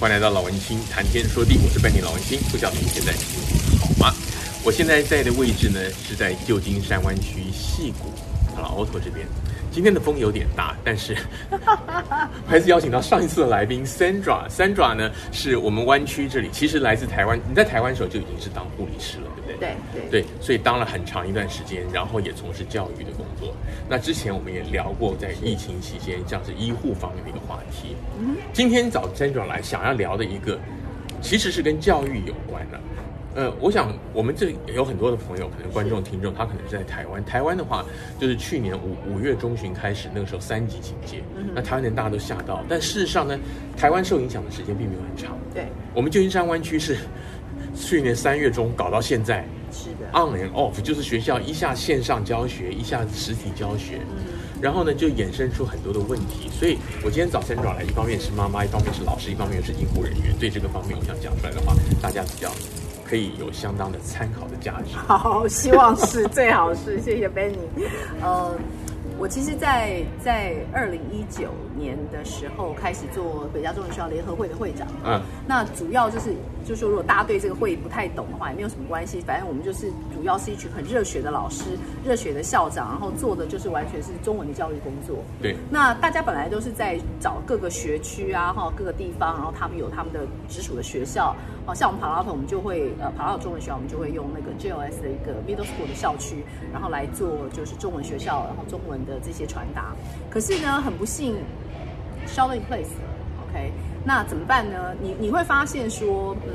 欢迎来到老文青谈天说地，我是伴你老文青，不晓得你现在好吗？我现在在的位置呢是在旧金山湾区矽谷老 auto 这边。今天的风有点大，但是 还是邀请到上一次的来宾 Sandra。Sandra 呢是我们湾区这里，其实来自台湾。你在台湾的时候就已经是当护理师了，对不对？对对对，所以当了很长一段时间，然后也从事教育的工作。那之前我们也聊过在疫情期间，像是医护方面的一个话题。嗯，今天找 Sandra 来，想要聊的一个，其实是跟教育有关的。呃，我想我们这里有很多的朋友，可能观众、听众，他可能是在台湾。台湾的话，就是去年五五月中旬开始，那个时候三级警戒，嗯、那台湾人大家都吓到。但事实上呢，台湾受影响的时间并没有很长。对，我们旧金山湾区是去年三月中搞到现在，是的，on and off，就是学校一下线上教学，一下实体教学，嗯、然后呢就衍生出很多的问题。所以我今天早晨找来，一方面是妈妈，一方面是老师，一方面又是医护人员。对这个方面，我想讲出来的话，大家比较。可以有相当的参考的价值。好，希望是最好是，谢谢 Benny。呃，我其实在，在在二零一九年的时候开始做北加中文学校联合会的会长。嗯，那主要就是，就是说，如果大家对这个会不太懂的话，也没有什么关系。反正我们就是主要是一群很热血的老师、热血的校长，然后做的就是完全是中文的教育工作。对。那大家本来都是在找各个学区啊，哈，各个地方，然后他们有他们的直属的学校。好像我们 Palo Alto，我们就会呃 Palo Alto 中文学校，我们就会用那个 JOS 的一个 Middle School 的校区，然后来做就是中文学校，然后中文的这些传达。可是呢，很不幸，shelter in place 了，OK，那怎么办呢？你你会发现说，嗯，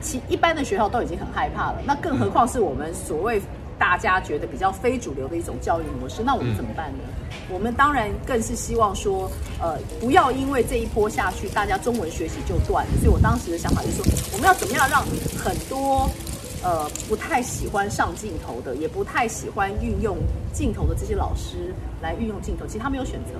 其一般的学校都已经很害怕了，那更何况是我们所谓。大家觉得比较非主流的一种教育模式，那我们怎么办呢？嗯、我们当然更是希望说，呃，不要因为这一波下去，大家中文学习就断了。所以我当时的想法就是说，我们要怎么样让很多呃不太喜欢上镜头的，也不太喜欢运用镜头的这些老师来运用镜头。其实他没有选择。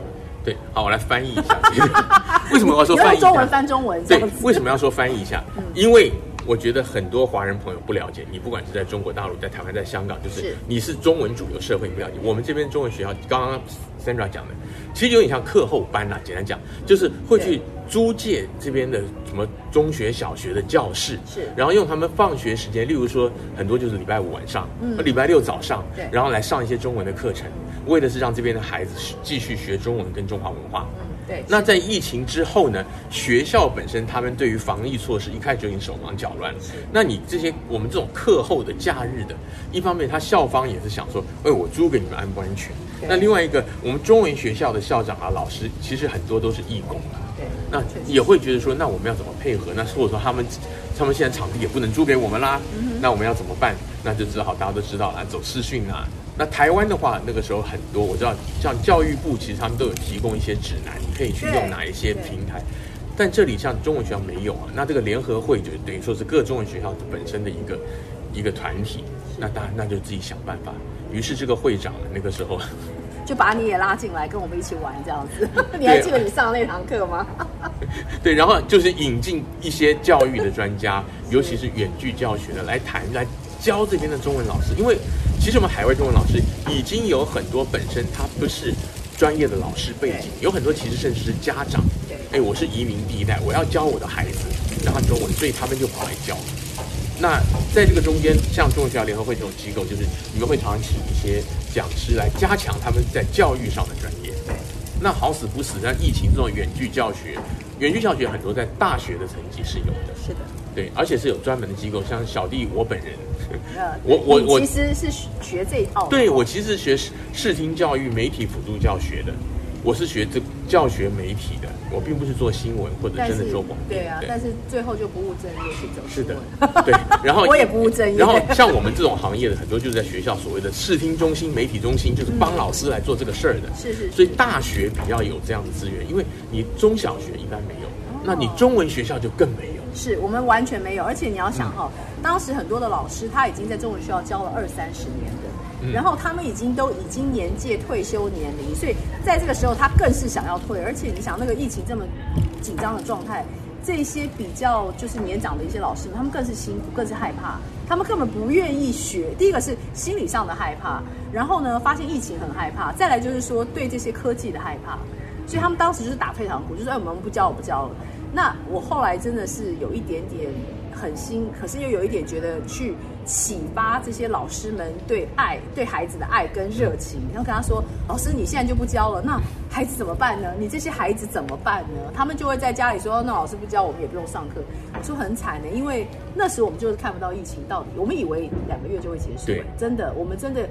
对，好，我来翻译一下。为什么我要说翻译？中文翻中文。对，为什么要说翻译一下？嗯、因为。我觉得很多华人朋友不了解你，不管是在中国大陆、在台湾、在香港，就是你是中文主流社会，你不了解。我们这边中文学校，刚刚 Sandra 讲的，其实有点像课后班啦。简单讲，就是会去租借这边的什么中学、小学的教室，是，然后用他们放学时间，例如说很多就是礼拜五晚上，嗯，礼拜六早上，对，然后来上一些中文的课程，为的是让这边的孩子继续学中文跟中华文化。嗯对，那在疫情之后呢？学校本身他们对于防疫措施一开始就已经手忙脚乱了。那你这些我们这种课后的假日的，一方面他校方也是想说，哎，我租给你们安不安全？那另外一个，我们中文学校的校长啊、老师，其实很多都是义工啊。对，那也会觉得说，那我们要怎么配合？那或者说他们，他们现在场地也不能租给我们啦。那我们要怎么办？那就只好大家都知道啦，走视讯啊。那台湾的话，那个时候很多我知道，像教育部其实他们都有提供一些指南，你可以去用哪一些平台。但这里像中文学校没有啊，那这个联合会就等于说是各中文学校本身的一个一个团体，那当然那就自己想办法。于是这个会长那个时候就把你也拉进来跟我们一起玩这样子。你还记得你上的那堂课吗？对，然后就是引进一些教育的专家，尤其是远距教学的来谈来教这边的中文老师，因为。其实我们海外中文老师已经有很多本身他不是专业的老师背景，有很多其实甚至是家长。哎，我是移民第一代，我要教我的孩子，然后中文，所以他们就跑来教。那在这个中间，像中文学校联合会这种机构，就是你们会常常请一些讲师来加强他们在教育上的专业。那好死不死，像疫情这种远距教学，远距教学很多在大学的层级是有的。是的。对，而且是有专门的机构，像小弟我本人。呃，我我我其实是学这一套。对，我其实学视听教育、媒体辅助教学的，我是学这教学媒体的，我并不是做新闻或者真的做广播。对啊，但是最后就不务正业去走。是的，对。然后我也不务正业。然后像我们这种行业的很多，就是在学校所谓的视听中心、媒体中心，就是帮老师来做这个事儿的。是是。所以大学比较有这样的资源，因为你中小学一般没有，那你中文学校就更没有。是我们完全没有，而且你要想哈，当时很多的老师他已经在中文学校教了二三十年然后他们已经都已经年届退休年龄，所以在这个时候他更是想要退，而且你想那个疫情这么紧张的状态，这些比较就是年长的一些老师们，他们更是辛苦，更是害怕，他们根本不愿意学。第一个是心理上的害怕，然后呢，发现疫情很害怕，再来就是说对这些科技的害怕，所以他们当时就是打退堂鼓，就说哎，我们不教，我不教了。那我后来真的是有一点点狠心，可是又有一点觉得去启发这些老师们对爱、对孩子的爱跟热情。然后跟他说：“老师，你现在就不教了，那孩子怎么办呢？你这些孩子怎么办呢？”他们就会在家里说：“那老师不教，我们也不用上课。”我说很惨的，因为那时我们就是看不到疫情到底，我们以为两个月就会结束，真的，我们真的。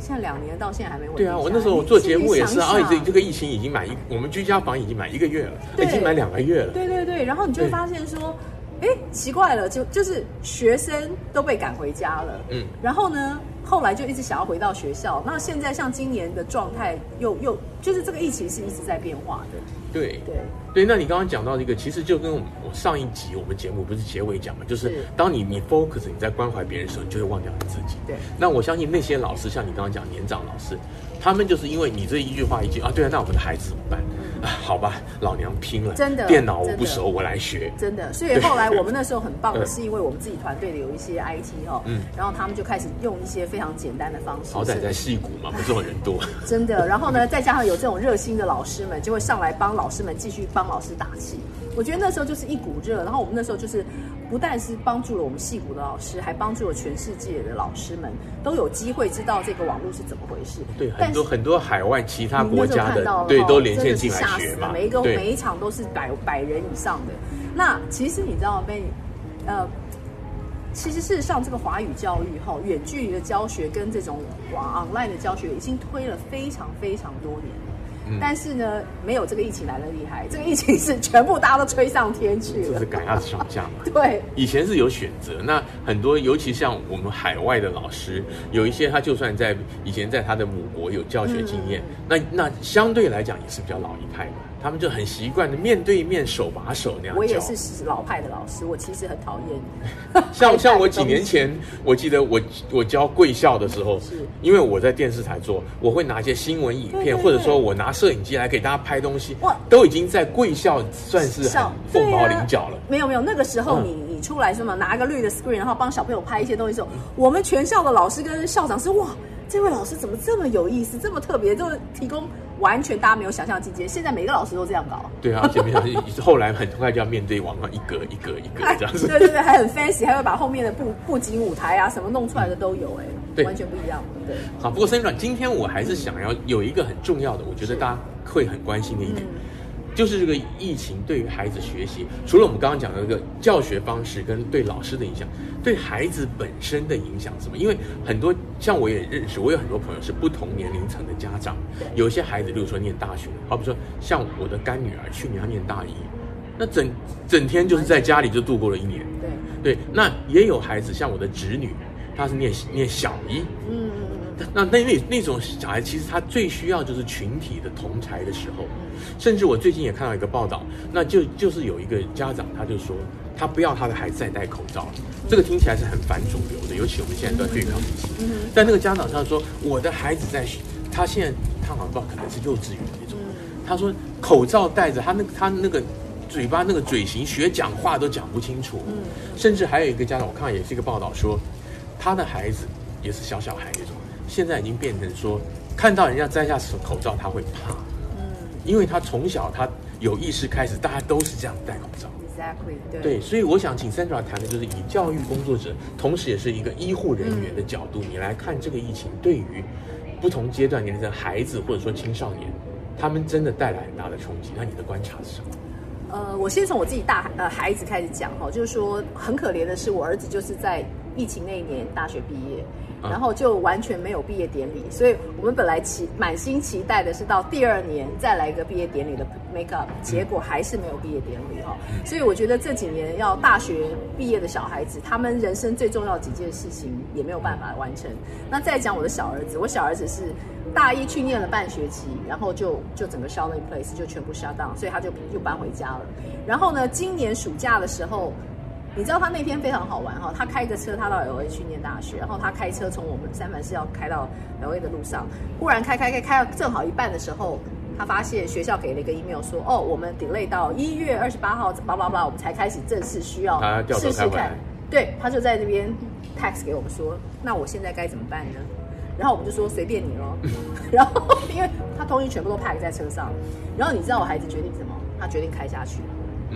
现在两年到现在还没稳。对啊，我那时候我做节目也是啊，这这个疫情已经满一，我们居家房已经满一个月了，已经满两个月了。对对对，然后你就会发现说，哎，奇怪了，就就是学生都被赶回家了，嗯，然后呢，后来就一直想要回到学校。那现在像今年的状态又又就是这个疫情是一直在变化的。对对对，那你刚刚讲到这个，其实就跟我上一集我们节目不是结尾讲嘛，就是当你你 focus 你在关怀别人的时候，你就会忘掉你自己。对，那我相信那些老师，像你刚刚讲年长老师，他们就是因为你这一句话一句啊，对啊，那我们的孩子怎么办？啊，好吧，老娘拼了，真的，电脑我不熟，我来学，真的。所以后来我们那时候很棒的是，因为我们自己团队的有一些 IT 哦，嗯，然后他们就开始用一些非常简单的方式。好歹在戏谷嘛，不是人多。真的，然后呢，再加上有这种热心的老师们，就会上来帮老师们继续帮老师打气。我觉得那时候就是一股热，然后我们那时候就是不但是帮助了我们戏骨的老师，还帮助了全世界的老师们都有机会知道这个网络是怎么回事。对，很多很多海外其他国家的对都连线进来学嘛。每一个每一场都是百百人以上的。那其实你知道被？呃，其实事实上这个华语教育哈，远距离的教学跟这种网 online 的教学已经推了非常非常多年。但是呢，没有这个疫情来的厉害。这个疫情是全部大家都吹上天去了，就是赶鸭子上架嘛。对，以前是有选择。那很多，尤其像我们海外的老师，有一些他就算在以前在他的母国有教学经验，嗯、那那相对来讲也是比较老一派的。他们就很习惯的面对面手把手那样。我也是老派的老师，我其实很讨厌。像像我几年前，我记得我我教贵校的时候，是因为我在电视台做，我会拿一些新闻影片，对对对，或者说我拿摄影机来给大家拍东西，哇，都已经在贵校算是很凤毛麟角了。啊、没有没有，那个时候你、嗯、你出来是吗？拿一个绿的 screen，然后帮小朋友拍一些东西的时候，我们全校的老师跟校长是哇。这位老师怎么这么有意思，这么特别，就是提供完全大家没有想象的境界。现在每个老师都这样搞。对啊，而且没有，后来很快就要面对网上一格一格一格这样子。对对对，还很 fancy，还会把后面的布布景舞台啊什么弄出来的都有哎，对，完全不一样。对。好，不过 Sandra，今天我还是想要有一个很重要的，我觉得大家会很关心的一点。就是这个疫情对于孩子学习，除了我们刚刚讲的这个教学方式跟对老师的影响，对孩子本身的影响什么？因为很多像我也认识，我有很多朋友是不同年龄层的家长，有些孩子，比如说念大学，好比说像我的干女儿，去年她念大一，那整整天就是在家里就度过了一年。对对，那也有孩子，像我的侄女，她是念念小一，嗯。那那那那种小孩，其实他最需要就是群体的同才的时候，甚至我最近也看到一个报道，那就就是有一个家长，他就说他不要他的孩子再戴口罩了，这个听起来是很反主流的，尤其我们现在都在对抗疫情。但那个家长他说，我的孩子在，他现在他好像不知道可能是幼稚园那种，他说口罩戴着，他那他那个嘴巴那个嘴型学讲话都讲不清楚，甚至还有一个家长，我看也是一个报道说，他的孩子也是小小孩那种。现在已经变成说，看到人家摘下口罩，他会怕，嗯，因为他从小他有意识开始，大家都是这样戴口罩，Exactly，对，对，所以我想请 Sandra 谈的就是以教育工作者，同时也是一个医护人员的角度，嗯、你来看这个疫情对于不同阶段年龄的孩子或者说青少年，他们真的带来很大的冲击。那你的观察是什么？呃，我先从我自己大呃孩子开始讲哈，就是说很可怜的是，我儿子就是在疫情那一年大学毕业。然后就完全没有毕业典礼，所以我们本来期满心期待的是到第二年再来一个毕业典礼的 make up，结果还是没有毕业典礼哈。所以我觉得这几年要大学毕业的小孩子，他们人生最重要的几件事情也没有办法完成。那再讲我的小儿子，我小儿子是大一去念了半学期，然后就就整个 shelter in place 就全部 shut down，所以他就又搬回家了。然后呢，今年暑假的时候。你知道他那天非常好玩哈，他开着车，他到 LA 去念大学，然后他开车从我们三藩市要开到 LA 的路上，忽然开开开开到正好一半的时候，他发现学校给了一个 email 说，哦，我们 delay 到一月二十八号，叭叭叭，我们才开始正式需要试试看。对，他就在那边 text 给我们说，那我现在该怎么办呢？然后我们就说随便你咯。然后因为他东西全部都 pack 在车上，然后你知道我孩子决定什么？他决定开下去。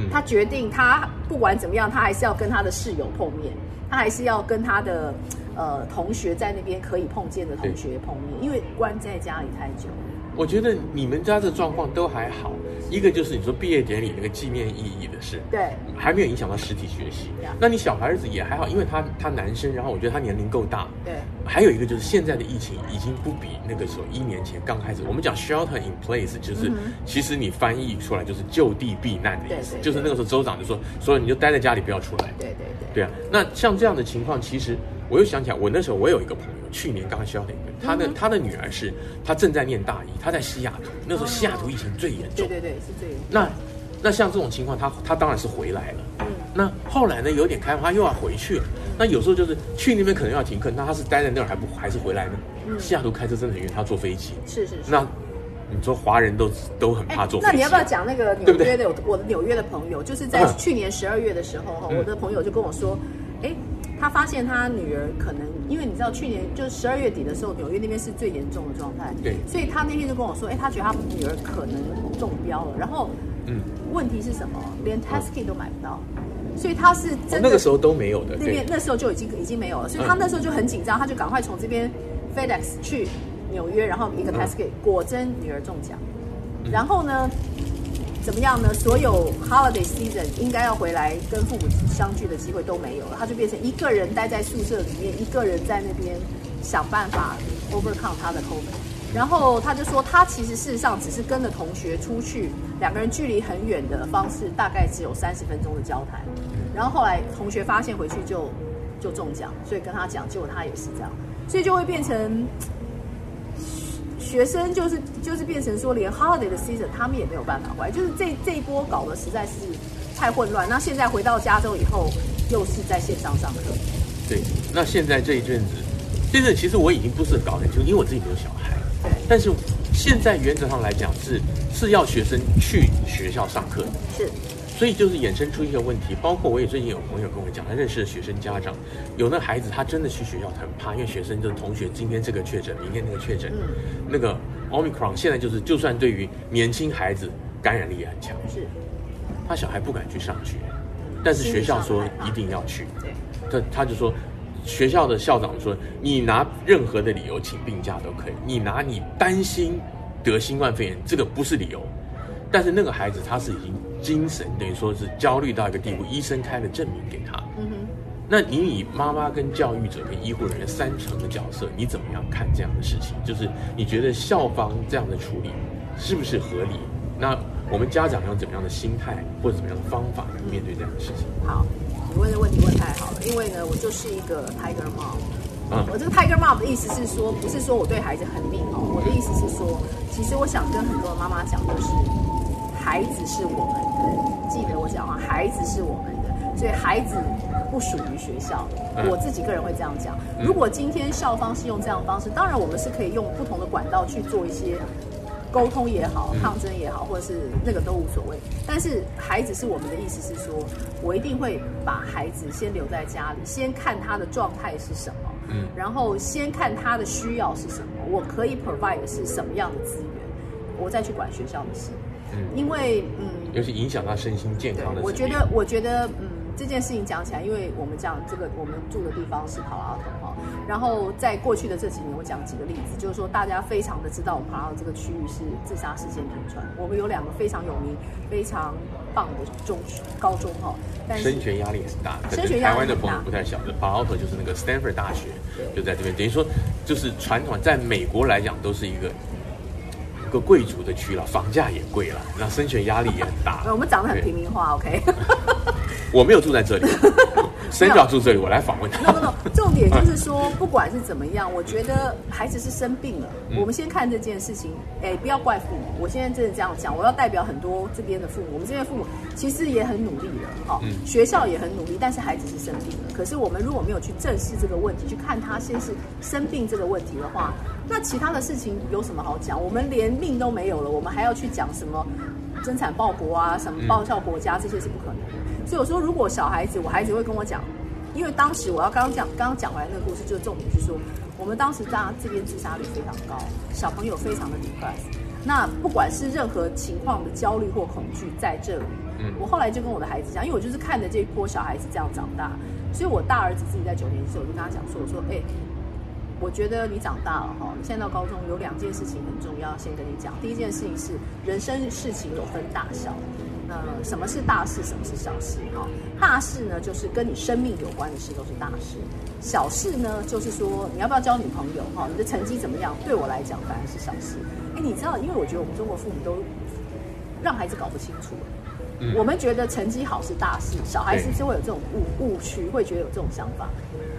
嗯，他决定他不管怎么样，他还是要跟他的室友碰面，他还是要跟他的呃同学在那边可以碰见的同学碰面，因为关在家里太久。我觉得你们家的状况都还好，一个就是你说毕业典礼那个纪念意义的事，对，还没有影响到实体学习。那你小孩子也还好，因为他他男生，然后我觉得他年龄够大。对。还有一个就是现在的疫情已经不比那个时候一年前刚开始，我们讲 shelter in place，就是、嗯、其实你翻译出来就是就地避难的意思，就是那个时候州长就说，所以你就待在家里不要出来。对对对。对啊，那像这样的情况，其实我又想起来，我那时候我有一个朋友。去年刚刚 shelter 他的他的女儿是，他正在念大一，他在西雅图，那时候西雅图疫情最严重，对对对，是最严重。那那像这种情况，他他当然是回来了。嗯。那后来呢，有点开放，他又要回去了。那有时候就是去那边可能要停课，那他是待在那儿还不还是回来呢？嗯。西雅图开车真的很远，他坐飞机。是是是。那你说华人都都很怕坐飞机。那你要不要讲那个纽约的？我的纽约的朋友，就是在去年十二月的时候哈，我的朋友就跟我说，哎。他发现他女儿可能，因为你知道去年就十二月底的时候，纽约那边是最严重的状态。对。所以他那天就跟我说，哎，他觉得他女儿可能中标了。然后，嗯，问题是什么？连 test kit 都买不到。所以他是真的、哦、那个时候都没有的。那边那时候就已经已经没有了，所以他那时候就很紧张，他就赶快从这边 FedEx 去纽约，然后一个 test kit，果真女儿中奖。然后呢？怎么样呢？所有 holiday season 应该要回来跟父母相聚的机会都没有了，他就变成一个人待在宿舍里面，一个人在那边想办法 overcome 他的 COVID。然后他就说，他其实事实上只是跟着同学出去，两个人距离很远的方式，大概只有三十分钟的交谈。然后后来同学发现回去就就中奖，所以跟他讲，结果他也是这样，所以就会变成。学生就是就是变成说，连 holiday 的 season 他们也没有办法回来，就是这这一波搞得实在是太混乱。那现在回到加州以后，又是在线上上课。对，那现在这一阵子，这阵其实我已经不是搞很清楚，因为我自己没有小孩。对。但是现在原则上来讲是是要学生去学校上课。是。所以就是衍生出一个问题，包括我也最近有朋友跟我讲，他认识的学生家长，有那孩子他真的去学校他很怕，因为学生就是同学今天这个确诊，明天那个确诊，嗯、那个 Omicron 现在就是就算对于年轻孩子感染力也很强，是，他小孩不敢去上学，但是学校说一定要去，对，他他就说学校的校长说，你拿任何的理由请病假都可以，你拿你担心得新冠肺炎这个不是理由，但是那个孩子他是已经。精神等于说是焦虑到一个地步，医生开了证明给他。嗯哼，那你以妈妈跟教育者跟医护人员三层的角色，你怎么样看这样的事情？就是你觉得校方这样的处理是不是合理？那我们家长用怎么样的心态或者怎么样的方法来面对这样的事情？好，你问的问题问太好了，因为呢，我就是一个 Tiger Mom。嗯，我这个 Tiger Mom 的意思是说，不是说我对孩子很命哦，我的意思是说，其实我想跟很多妈妈讲的是。孩子是我们的，记得我讲啊，孩子是我们的，所以孩子不属于学校。我自己个人会这样讲。如果今天校方是用这样的方式，当然我们是可以用不同的管道去做一些沟通也好，抗争也好，或者是那个都无所谓。但是孩子是我们的意思是说，我一定会把孩子先留在家里，先看他的状态是什么，嗯，然后先看他的需要是什么，我可以 provide 的是什么样的资源，我再去管学校的事。嗯，因为嗯，尤其影响到身心健康的。我觉得，我觉得，嗯，这件事情讲起来，因为我们讲这个，我们住的地方是帕拉托哈。然后在过去的这几年，我讲几个例子，就是说大家非常的知道，我们帕拉托这个区域是自杀事件频传。我们有两个非常有名、非常棒的中学、高中哈。但是升学压力很大，升学压力很大。台湾的朋友不太晓得，帕拉托就是那个 Stanford 大学，就在这边。等于说，就是传统在美国来讲，都是一个。个贵族的区了，房价也贵了，那生存压力也很大。我们长得很平民化，OK。我没有住在这里。深角住这里，我来访问他。No, no, no, 重点就是说，不管是怎么样，我觉得孩子是生病了。嗯、我们先看这件事情，哎，不要怪父母。我现在真的这样讲，我要代表很多这边的父母。我们这边父母其实也很努力了，哈、哦，嗯、学校也很努力，但是孩子是生病了。可是我们如果没有去正视这个问题，去看他先是生病这个问题的话，那其他的事情有什么好讲？我们连命都没有了，我们还要去讲什么增产报国啊，什么报效国家，这些是不可能的。所以我说，如果小孩子，我孩子会跟我讲，因为当时我要刚刚讲，刚刚讲完那个故事，就重点是说，我们当时在这边自杀率非常高，小朋友非常的 depressed。那不管是任何情况的焦虑或恐惧在这里，我后来就跟我的孩子讲，因为我就是看着这一波小孩子这样长大，所以我大儿子自己在九年级，我就跟他讲说，我说，哎，我觉得你长大了哈，你现在到高中有两件事情很重要，先跟你讲，第一件事情是人生事情有分大小。那，什么是大事，什么是小事？哈，大事呢，就是跟你生命有关的事都是大事；小事呢，就是说你要不要交女朋友？哈，你的成绩怎么样？对我来讲，反而是小事。哎，你知道，因为我觉得我们中国父母都让孩子搞不清楚。嗯，我们觉得成绩好是大事，小孩子就会有这种误误区，会觉得有这种想法。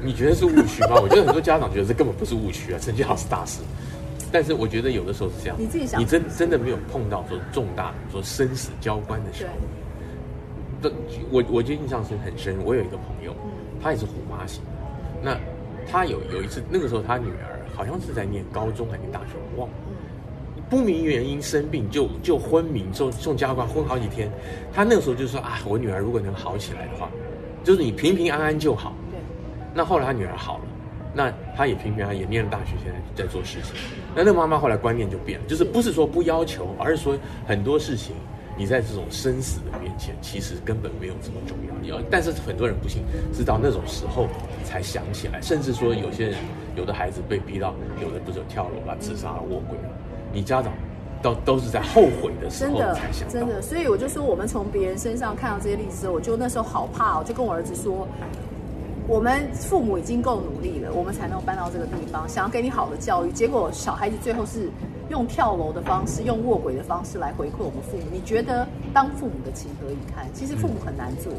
你觉得是误区吗？我觉得很多家长觉得这根本不是误区啊，成绩好是大事。但是我觉得有的时候是这样，你自己想，你真真的没有碰到说重大说生死交关的时候。对，我我觉得印象是很深。我有一个朋友，他也是虎妈型。那他有有一次，那个时候他女儿好像是在念高中还是念大学，我忘了。不明原因生病就就昏迷，送送家官昏好几天。他那个时候就说啊，我女儿如果能好起来的话，就是你平平安安就好。对。那后来他女儿好了。那他也平平安，也念了大学，现在在做事情。那那妈妈后来观念就变了，就是不是说不要求，而是说很多事情你在这种生死的面前，其实根本没有这么重要。你要，但是很多人不信，直到那种时候才想起来。甚至说有些人，有的孩子被逼到，有的不是跳楼了、自杀了、卧轨了。你家长都都是在后悔的时候才想。真的，真的。所以我就说，我们从别人身上看到这些例子我就那时候好怕，我就跟我儿子说。我们父母已经够努力了，我们才能搬到这个地方，想要给你好的教育，结果小孩子最后是用跳楼的方式，用卧轨的方式来回馈我们父母。你觉得当父母的情何以堪？其实父母很难做。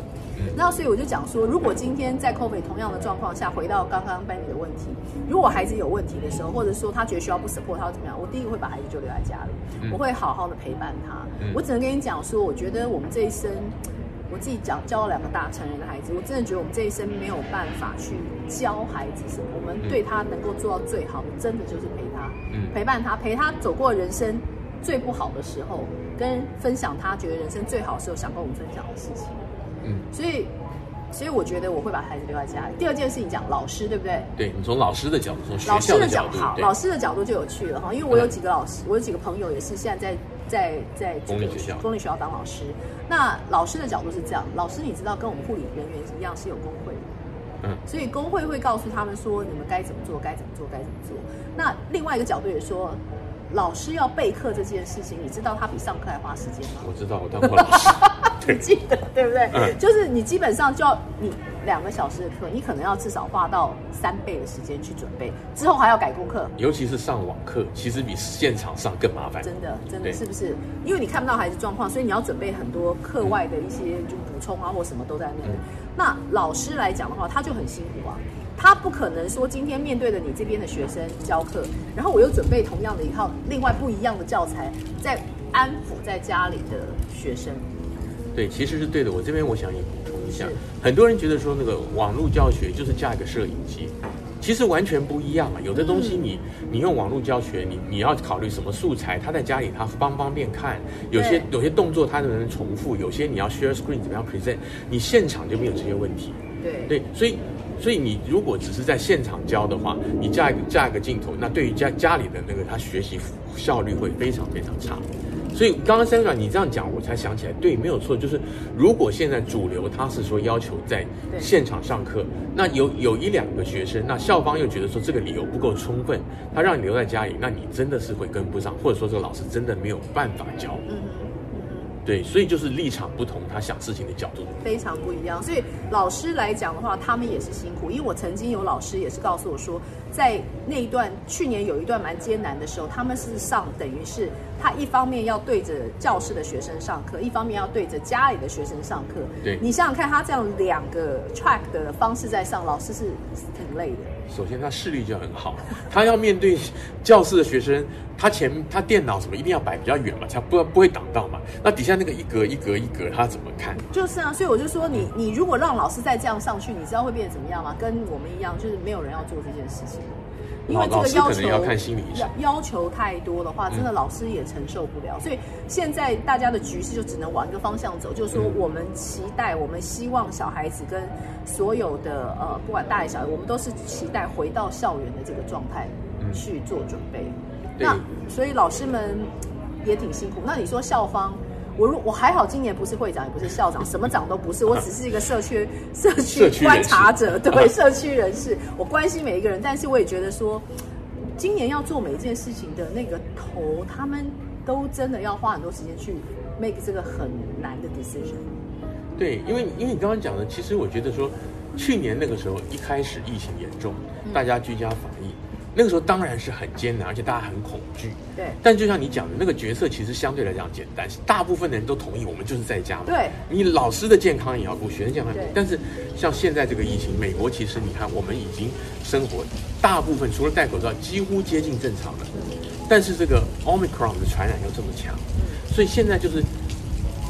那所以我就讲说，如果今天在 COVID 同样的状况下，回到刚刚 Benny 的问题，如果孩子有问题的时候，或者说他觉得需要不 support 他怎么样，我第一个会把孩子就留在家里，我会好好的陪伴他。我只能跟你讲说，我觉得我们这一生。我自己讲教了两个大成人的孩子，我真的觉得我们这一生没有办法去教孩子什么，我们对他能够做到最好的，真的就是陪他，嗯，陪伴他，陪他走过人生最不好的时候，跟分享他觉得人生最好的时候想跟我们分享的事情，嗯，所以，所以我觉得我会把孩子留在家里。第二件事情讲老师，对不对？对，你从老师的角度，从学校的角度，好，老师的角度就有趣了哈，因为我有几个老师，我有几个朋友也是现在在。在在这个公立学校，公立学校当老师，那老师的角度是这样，老师你知道跟我们护理人员一样是有工会的，嗯，所以工会会告诉他们说，你们该怎么做，该怎么做，该怎么做。那另外一个角度也说，老师要备课这件事情，你知道他比上课还花时间吗？我知道，我当过老师。你记得对不对？嗯，就是你基本上就要你两个小时的课，你可能要至少花到三倍的时间去准备，之后还要改功课。尤其是上网课，其实比现场上更麻烦。真的，真的是不是？因为你看不到孩子状况，所以你要准备很多课外的一些就补充啊，或什么都在那里。那老师来讲的话，他就很辛苦啊，他不可能说今天面对着你这边的学生教课，然后我又准备同样的一套另外不一样的教材，在安抚在家里的学生。对，其实是对的。我这边我想也补充一下，很多人觉得说那个网络教学就是架一个摄影机，其实完全不一样啊。有的东西你你用网络教学，你你要考虑什么素材，他在家里他方不方便看，有些有些动作他能不能重复，有些你要 share screen 怎么样 present，你现场就没有这些问题。对对，所以所以你如果只是在现场教的话，你架一个架一个镜头，那对于家家里的那个他学习效率会非常非常差。所以刚刚 Sandra 你这样讲，我才想起来，对，没有错，就是如果现在主流他是说要求在现场上课，那有有一两个学生，那校方又觉得说这个理由不够充分，他让你留在家里，那你真的是会跟不上，或者说这个老师真的没有办法教。嗯。对，所以就是立场不同，他想事情的角度非常不一样。所以老师来讲的话，他们也是辛苦。因为我曾经有老师也是告诉我说，在那一段去年有一段蛮艰难的时候，他们是上等于是他一方面要对着教室的学生上课，一方面要对着家里的学生上课。对，你想想看，他这样两个 track 的方式在上，老师是挺累的。首先，他视力就很好，他要面对教室的学生，他前他电脑什么一定要摆比较远嘛，才不不会挡到嘛。那底下那个一格一格一格，他怎么看？就是啊，所以我就说你，你你如果让老师再这样上去，你知道会变成怎么样吗？跟我们一样，就是没有人要做这件事情。因为这个要求要看心理医生，要求太多的话，真的老师也承受不了。嗯、所以现在大家的局势就只能往一个方向走，就是说我们期待，我们希望小孩子跟所有的呃，不管大人小孩，我们都是期待回到校园的这个状态去做准备。嗯、那所以老师们也挺辛苦。那你说校方？我如我还好，今年不是会长，也不是校长，什么长都不是，我只是一个社区 社区观察者，对，社区人士，我关心每一个人，但是我也觉得说，今年要做每一件事情的那个头，他们都真的要花很多时间去 make 这个很难的 decision。对，因为因为你刚刚讲的，其实我觉得说，去年那个时候一开始疫情严重，大家居家防疫。那个时候当然是很艰难，而且大家很恐惧。对。但就像你讲的，那个角色其实相对来讲简单，大部分的人都同意，我们就是在家嘛。对。你老师的健康也要顾，学生健康也要顾。对。但是像现在这个疫情，美国其实你看，我们已经生活大部分除了戴口罩，几乎接近正常了。嗯。但是这个 Omicron 的传染又这么强，所以现在就是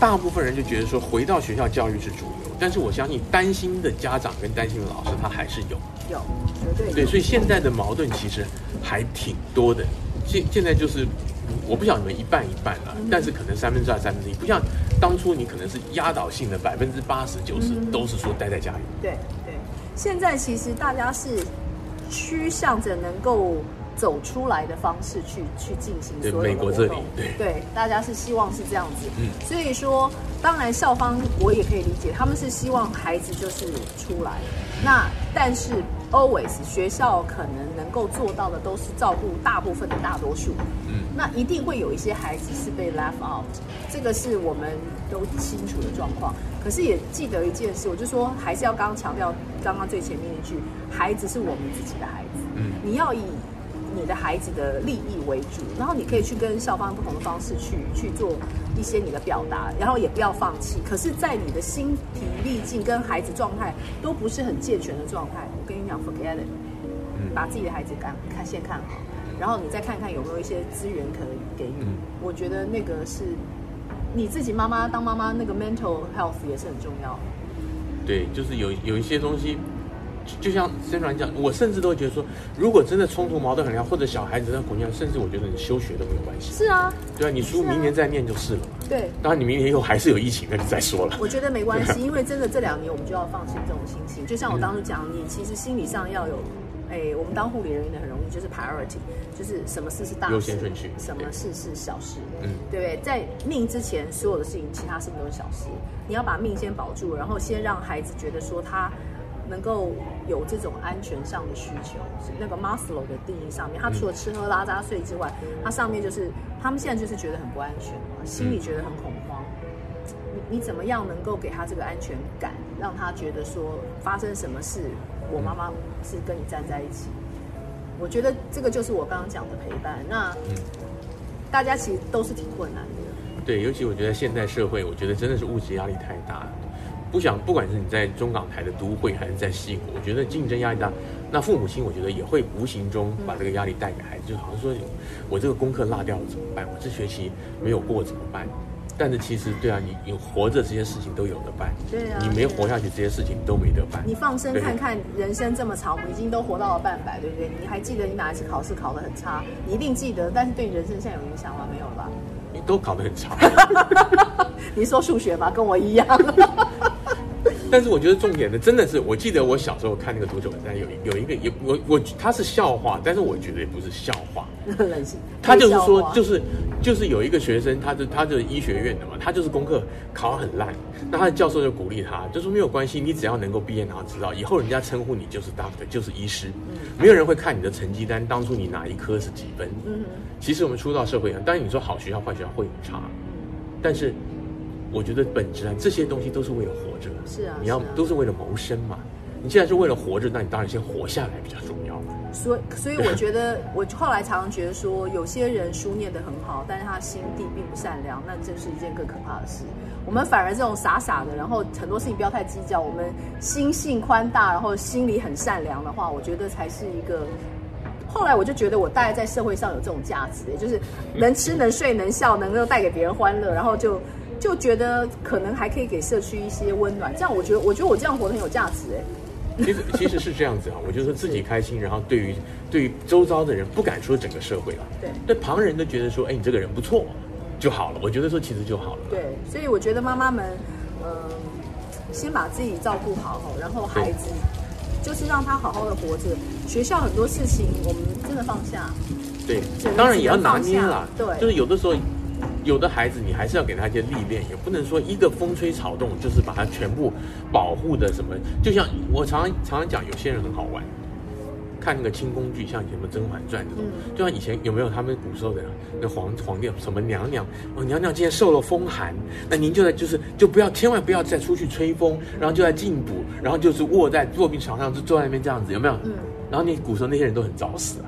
大部分人就觉得说，回到学校教育是主流。但是我相信，担心的家长跟担心的老师，他还是有。有，绝对有。对，所以现在的矛盾其实还挺多的。现现在就是，我不晓得你们一半一半了，嗯、但是可能三分之二、三分之一，不像当初你可能是压倒性的百分之八十九十都是说待在家里。对对，现在其实大家是趋向着能够。走出来的方式去去进行所有的活动，对，对，大家是希望是这样子。嗯，所以说，当然校方我也可以理解，他们是希望孩子就是出来。那但是 always 学校可能能够做到的都是照顾大部分的大多数。嗯，那一定会有一些孩子是被 left out，这个是我们都清楚的状况。可是也记得一件事，我就说还是要刚刚强调刚刚最前面一句，孩子是我们自己的孩子。嗯，你要以。你的孩子的利益为主，然后你可以去跟校方不同的方式去去做一些你的表达，然后也不要放弃。可是，在你的心疲力尽跟孩子状态都不是很健全的状态，我跟你讲，forget it，把自己的孩子看看先看好，然后你再看看有没有一些资源可以给你。我觉得那个是你自己妈妈当妈妈那个 mental health 也是很重要。对，就是有有一些东西。就像 Sandra 讲，我甚至都觉得说，如果真的冲突矛盾很大，或者小孩子在混乱，甚至我觉得你休学都没有关系。是啊，对啊，你书明年再念就是了嘛。对，当然你明年以后还是有疫情，那就再说了。我觉得没关系，因为真的这两年我们就要放心这种心情。就像我当初讲，你其实心理上要有，哎，我们当护理人员的很容易就是 priority，就是什么事是大事，优先顺序，什么事是小事，嗯，对不对？在命之前，所有的事情，其他事情都是小事。你要把命先保住，然后先让孩子觉得说他。能够有这种安全上的需求，是那个 Maslow 的定义上面，他除了吃喝拉撒睡之外，他上面就是他们现在就是觉得很不安全，心里觉得很恐慌。你你怎么样能够给他这个安全感，让他觉得说发生什么事，我妈妈是跟你站在一起？我觉得这个就是我刚刚讲的陪伴。那大家其实都是挺困难的。对，尤其我觉得现代社会，我觉得真的是物质压力太大了。不想，不管是你在中港台的都会，还是在西谷，我觉得竞争压力大。那父母亲，我觉得也会无形中把这个压力带给孩子，就好像说，我这个功课落掉了怎么办？我这学期没有过怎么办？但是其实，对啊，你你活着这些事情都有的办。对啊，你没活下去，这些事情都没得办。你放生看看，人生这么长，我们已经都活到了半百，对不对？你还记得你哪一次考试考得很差？你一定记得，但是对你人生现在有影响吗？没有了吧？你都考得很差。你说数学吧，跟我一样。但是我觉得重点的真的是，我记得我小时候看那个足球比赛，有有一个也我我他是笑话，但是我觉得也不是笑话。他就是说，就是就是有一个学生，他就他是医学院的嘛，他就是功课考很烂，那他的教授就鼓励他，就说没有关系，你只要能够毕业拿到执照，以后人家称呼你就是 doctor，就是医师，没有人会看你的成绩单，当初你哪一科是几分。其实我们出到社会上，当然你说好学校坏学校会有差，但是。我觉得本质上，这些东西都是为了活着。是啊，你要都是为了谋生嘛。你既然是为了活着，那你当然先活下来比较重要。所以，所以我觉得，我后来常常觉得说，有些人书念得很好，但是他心地并不善良，那这是一件更可怕的事。我们反而这种傻傻的，然后很多事情不要太计较，我们心性宽大，然后心里很善良的话，我觉得才是一个。后来我就觉得，我大概在社会上有这种价值，也就是能吃能睡能笑，能够带给别人欢乐，然后就就觉得可能还可以给社区一些温暖。这样，我觉得，我觉得我这样活得很有价值，哎。其实其实是这样子啊，我就说自己开心，然后对于对于周遭的人，不敢说整个社会了，对，对旁人都觉得说，哎，你这个人不错，就好了。我觉得说其实就好了。对，所以我觉得妈妈们，嗯、呃，先把自己照顾好，然后孩子就是让他好好的活着。学校很多事情我们真的放下，对，当然也要拿捏了，对，就是有的时候。有的孩子，你还是要给他一些历练，也不能说一个风吹草动就是把他全部保护的什么。就像我常常常常讲，有些人很好玩，看那个清宫剧，像什么《甄嬛传》这种，就像以前有没有他们古时候的那皇皇帝什么娘娘哦，娘娘今天受了风寒，那您就在就是就不要千万不要再出去吹风，然后就在进补，然后就是卧在卧病床上就坐在那边这样子，有没有？然后那古时候那些人都很早死啊，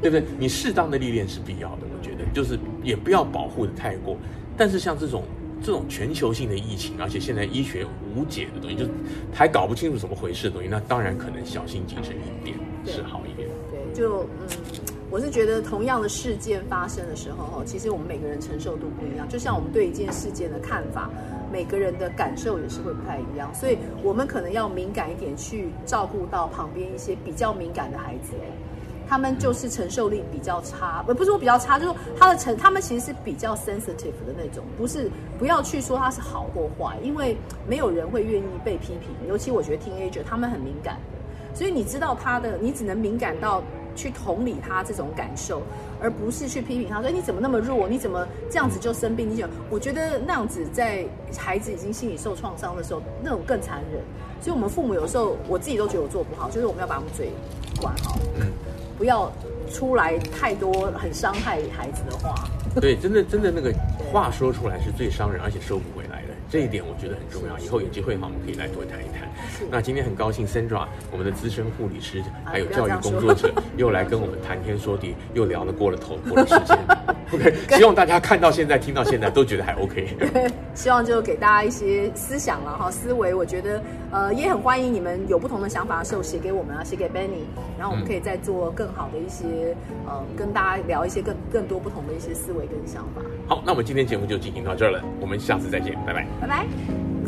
对不对？你适当的历练是必要的。我觉得就是也不要保护的太过，但是像这种这种全球性的疫情，而且现在医学无解的东西，就还搞不清楚怎么回事的东西，那当然可能小心谨慎一点是好一点。对，就嗯，我是觉得同样的事件发生的时候，哈，其实我们每个人承受度不一样，就像我们对一件事件的看法，每个人的感受也是会不太一样，所以我们可能要敏感一点，去照顾到旁边一些比较敏感的孩子。他们就是承受力比较差，不不是说比较差，就是他的承，他们其实是比较 sensitive 的那种，不是不要去说他是好或坏，因为没有人会愿意被批评，尤其我觉得 teenager 他们很敏感，所以你知道他的，你只能敏感到去同理他这种感受，而不是去批评他说你怎么那么弱，你怎么这样子就生病？你想，我觉得那样子在孩子已经心理受创伤的时候，那种更残忍。所以我们父母有时候我自己都觉得我做不好，就是我们要把我们嘴管好。嗯不要出来太多很伤害孩子的话。对，真的真的那个话说出来是最伤人，而且收不回来的。这一点我觉得很重要。以后有机会的话，我们可以来多谈一谈。那今天很高兴，Sandra，我们的资深护理师，还有教育工作者，又来跟我们谈天说地，又聊了过了头，过了时间。OK，希望大家看到现在、听到现在都觉得还 OK。希望就给大家一些思想了哈，思维。我觉得呃也很欢迎你们有不同的想法的时候写给我们啊，写给 Benny，然后我们可以再做更好的一些呃跟大家聊一些更更多不同的一些思维跟想法。好，那我们今天节目就进行到这儿了，我们下次再见，拜拜，拜拜。